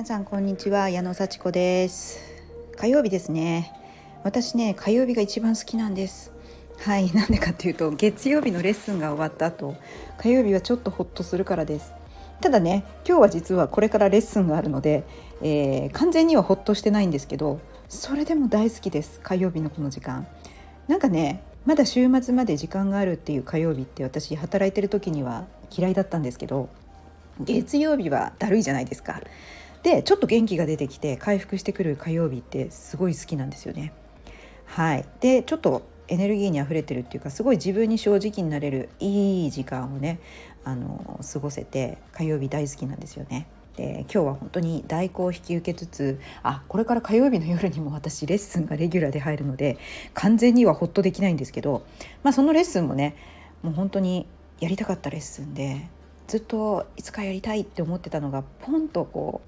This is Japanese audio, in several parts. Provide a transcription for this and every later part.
皆さんこんにちは矢野幸子です。火曜日ですね。私ね火曜日が一番好きなんです。はいなんでかっていうと月曜日のレッスンが終わった後火曜日はちょっとホッとするからです。ただね今日は実はこれからレッスンがあるので、えー、完全にはホッとしてないんですけどそれでも大好きです火曜日のこの時間。なんかねまだ週末まで時間があるっていう火曜日って私働いてる時には嫌いだったんですけど月曜日はだるいじゃないですか。でちょっと元気が出てきて回復してくる火曜日ってすごい好きなんですよね。はい、でちょっとエネルギーにあふれてるっていうかすごい自分に正直になれるいい時間をねあの過ごせて火曜日大好きなんですよね。で今日は本当に代行を引き受けつつあこれから火曜日の夜にも私レッスンがレギュラーで入るので完全にはホッとできないんですけど、まあ、そのレッスンもねもう本当にやりたかったレッスンでずっといつかやりたいって思ってたのがポンとこ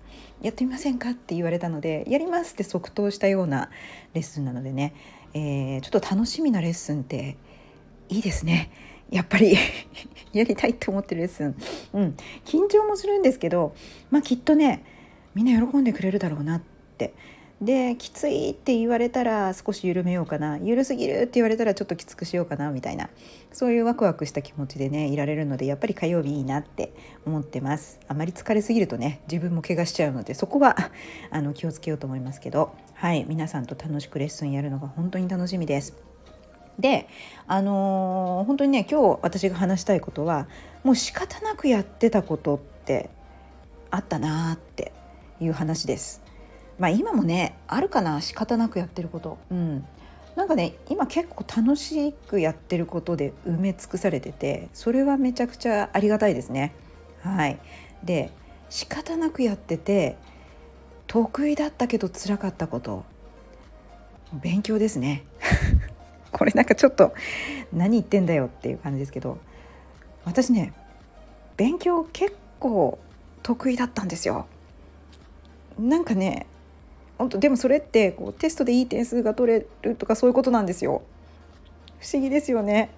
うやってみませんかって言われたのでやりますって即答したようなレッスンなのでね、えー、ちょっと楽しみなレッスンっていいですね。やっぱり やりたいって思ってるレッスン、うん、緊張もするんですけど、まあ、きっとねみんな喜んでくれるだろうなってできついって言われたら少し緩めようかな。緩すぎるって言われたらちょっときつくしようかなみたいな。そういうワクワクした気持ちでねいられるのでやっぱり火曜日いいなって思ってます。あまり疲れすぎるとね自分も怪我しちゃうのでそこは あの気をつけようと思いますけど。はい。皆さんと楽しくレッスンやるのが本当に楽しみです。であのー、本当にね今日私が話したいことはもう仕方なくやってたことってあったなーっていう話です。まあ今もねあるかな仕方なくやってること。うんなんかね今結構楽しくやってることで埋め尽くされててそれはめちゃくちゃありがたいですね。はい、で仕方なくやってて得意だったけど辛かったこと勉強ですね。これなんかちょっと何言ってんだよっていう感じですけど私ね勉強結構得意だったんですよ。なんかね本当でもそれってこうテストでいい点数が取れるとかそういうことなんですよ。不思議ですよね。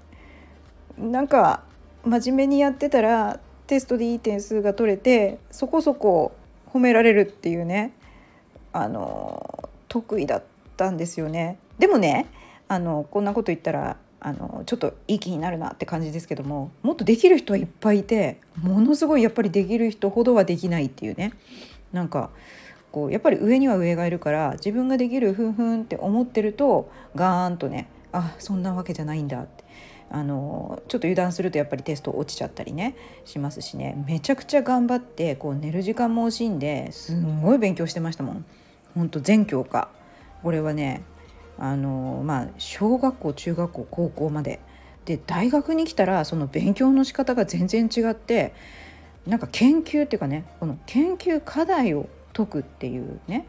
なんか真面目にやってたらテストでいい点数が取れてそこそこ褒められるっていうねあの得意だったんですよね。でもねあのこんなこと言ったらあのちょっといい気になるなって感じですけどももっとできる人はいっぱいいてものすごいやっぱりできる人ほどはできないっていうねなんかこうやっぱり上には上がいるから自分ができるふんふんって思ってるとガーンとねあそんなわけじゃないんだって。あのちょっと油断するとやっぱりテスト落ちちゃったりねしますしね。めちゃくちゃ頑張ってこう寝る時間も惜しんですんごい勉強してましたもん。ほんと全教科。これはねあのまあ小学校中学校高校まで。で大学に来たらその勉強の仕方が全然違ってなんか研究っていうかねこの研究課題を解くっていうね。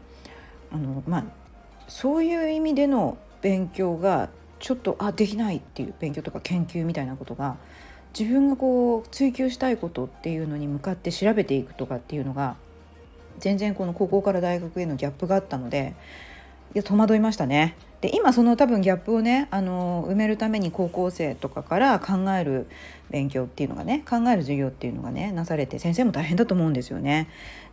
あの、まあ、そういう意味での勉強がちょっとあできないっていう勉強とか研究みたいなことが自分がこう追求したいことっていうのに向かって調べていくとかっていうのが全然この高校から大学へのギャップがあったのでや戸惑いましたね。で今その多分ギャップをねあの埋めるために高校生とかから考える勉強っていうのがね考える授業っていうのがねなされて先生も大変だと思うんですよね。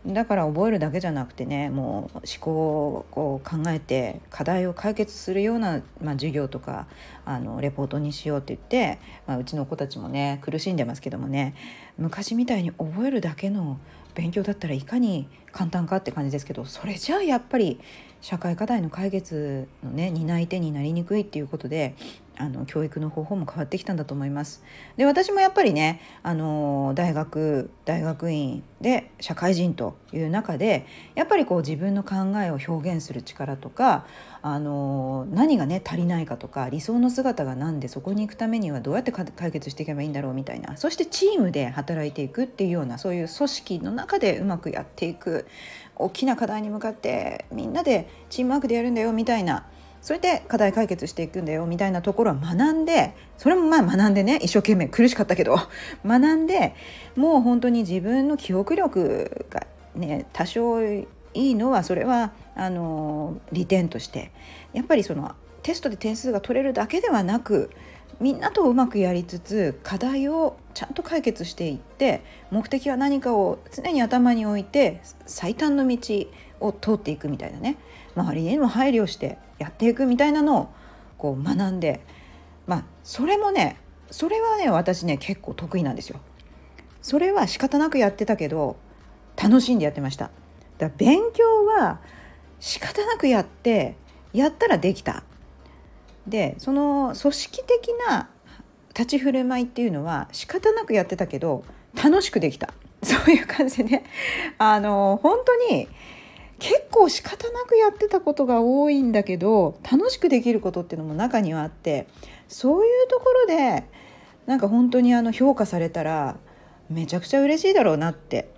だから覚えるだけじゃなくてねもう思考を考えて課題を解決するような、まあ、授業とかあのレポートにしようって言って、まあ、うちの子たちもね苦しんでますけどもね昔みたいに覚えるだけの勉強だったらいかに簡単かって感じですけどそれじゃあやっぱり社会課題の解決のね担い手になりにくいっていうことであの教育の方法も変わってきたんだと思います。で私もやっぱりねあの大学大学院で社会人という中でやっぱりこう自分の考えを表現する力とかあの何がね足りないかとか理想の姿が何でそこに行くためにはどうやって解決していけばいいんだろうみたいなそしてチームで働いていくっていうようなそういう組織の中でうまくやっていく大きな課題に向かってみんなでチームワークでやるんだよみたいなそれで課題解決していくんだよみたいなところは学んでそれもまあ学んでね一生懸命苦しかったけど 学んでもう本当に自分の記憶力がね多少いいのはそれはあの利点としてやっぱりそのテストで点数が取れるだけではなくみんなとうまくやりつつ課題をちゃんと解決していって目的は何かを常に頭に置いて最短の道を通っていくみたいなね周りにも配慮してやっていくみたいなのをこう学んでまあそれもねそれはね私ね結構得意なんですよ。それは仕方なくやってたけど楽しんでやってました。だから勉強は仕方なくやってやったらできた。でその組織的な立ち振る舞いっていうのは仕方なくやってたけど楽しくできた。そういう感じで。ねあの本当に結構仕方なくやってたことが多いんだけど楽しくできることっていうのも中にはあってそういうところでなんか本当にあの評価されたらめちゃくちゃ嬉しいだろうなって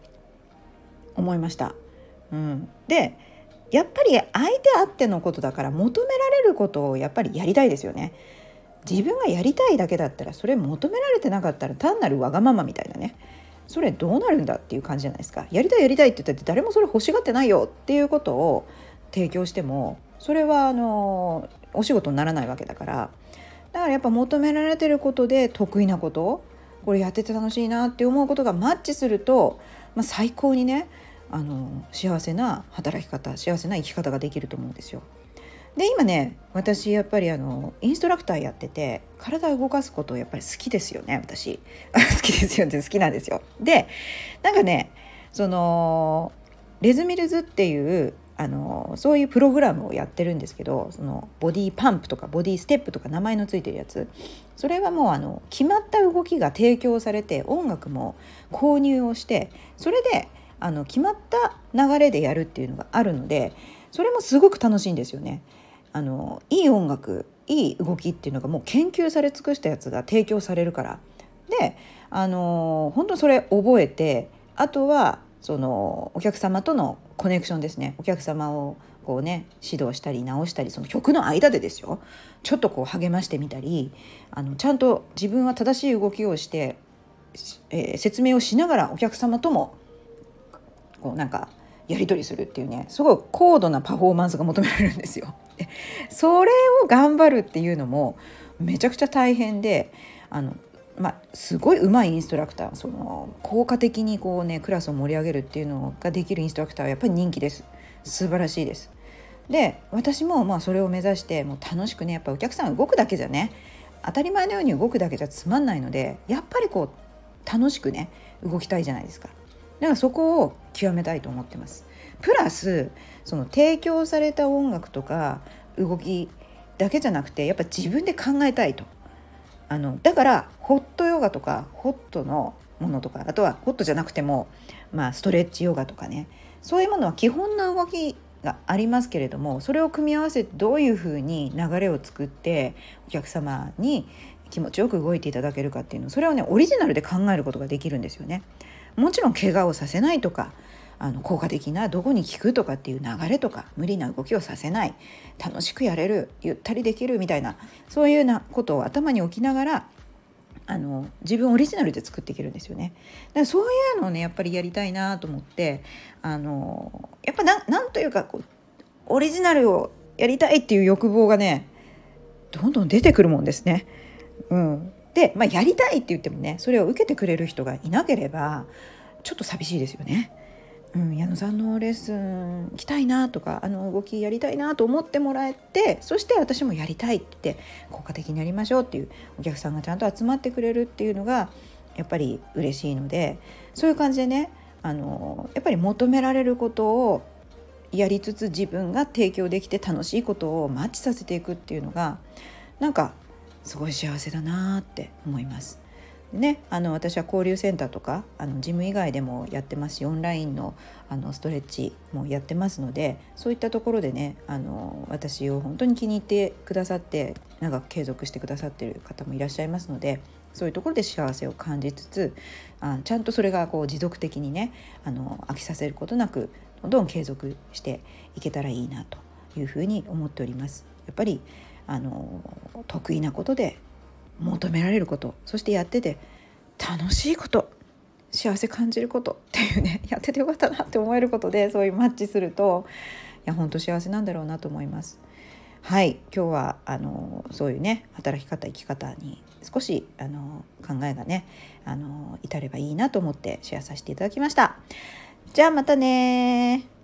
思いました。うん、でやっぱり相手あってのことだから求められることをやっぱりやりたいですよね。自分がやりたいだけだったらそれ求められてなかったら単なるわがままみたいなね。それどうなるんだっていう感じじゃないですか。やりたいやりたいって言ったって誰もそれ欲しがってないよっていうことを提供してもそれはあのお仕事にならないわけだから。だからやっぱ求められてることで得意なことこれやってて楽しいなって思うことがマッチすると、まあ、最高にねあの幸せな働き方幸せな生き方ができると思うんですよ。で今ね私やっぱりあのインストラクターやってて体を動かすことやっぱり好きですよね私好きですよって好きなんですよ。でなんかねそのレズミルズっていうあのそういうプログラムをやってるんですけどそのボディパンプとかボディステップとか名前のついてるやつそれはもうあの決まった動きが提供されて音楽も購入をしてそれであの決まった流れでやるっていうのがあるのでそれもすごく楽しいんですよね。あのいい音楽いい動きっていうのがもう研究され尽くしたやつが提供されるから。であの本当それ覚えてあとはそのお客様とのコネクションですね。お客様をこうね指導したり直したりその曲の間でですよ。ちょっとこう励ましてみたりあのちゃんと自分は正しい動きをして、えー、説明をしながらお客様ともこうなんかやり取りするっていうねすごい高度なパフォーマンスが求められるんですよ。それを頑張るっていうのもめちゃくちゃ大変であの、まあ、すごい上手いインストラクターその効果的にこう、ね、クラスを盛り上げるっていうのができるインストラクターはやっぱり人気です素晴らしいです。で私もまあそれを目指してもう楽しくねやっぱお客さん動くだけじゃね当たり前のように動くだけじゃつまんないのでやっぱりこう楽しくね動きたいじゃないですか。だからそこを極めたいと思ってます。プラスその提供された音楽とか動きだけじゃなくてやっぱ自分で考えたいとあのだからホットヨガとかホットのものとかあとはホットじゃなくても、まあ、ストレッチヨガとかねそういうものは基本の動きがありますけれどもそれを組み合わせてどういうふうに流れを作ってお客様に気持ちよく動いていただけるかっていうのそれをねオリジナルで考えることができるんですよね。もちろん怪我をさせないとかあの効果的などこに効くとかっていう流れとか無理な動きをさせない楽しくやれるゆったりできるみたいなそういうなことを頭に置きながらあの自分オリジナルで作っていけるんですよね。だからそういうのをねやっぱりやりたいなと思ってあのやっぱななんというかこうオリジナルをやりたいっていう欲望がねどんどん出てくるもんですね。うん、で、まあ、やりたいって言ってもねそれを受けてくれる人がいなければちょっと寂しいですよね。うん、矢野さんのレッスン来たいなとかあの動きやりたいなと思ってもらえてそして私もやりたいって効果的にやりましょうっていうお客さんがちゃんと集まってくれるっていうのがやっぱり嬉しいのでそういう感じでねあのやっぱり求められることをやりつつ自分が提供できて楽しいことをマッチさせていくっていうのがなんかすごい幸せだなって思います。ね、あの私は交流センターとかあのジム以外でもやってますしオンラインのあのストレッチもやってますのでそういったところでねあの私を本当に気に入ってくださって長く継続してくださってる方もいらっしゃいますのでそういうところで幸せを感じつつあちゃんとそれがこう持続的にねあの飽きさせることなくどんどん継続していけたらいいなというふうに思っております。やっぱりあの得意なことで求められることそしてやってて楽しいこと幸せ感じることっていうね やっててよかったなって思えることでそういうマッチするといや本当幸せなんだろうなと思います。はい今日はあのそういうね働き方生き方に少しあの考えがねあの至ればいいなと思ってシェアさせていただきました。じゃあまたね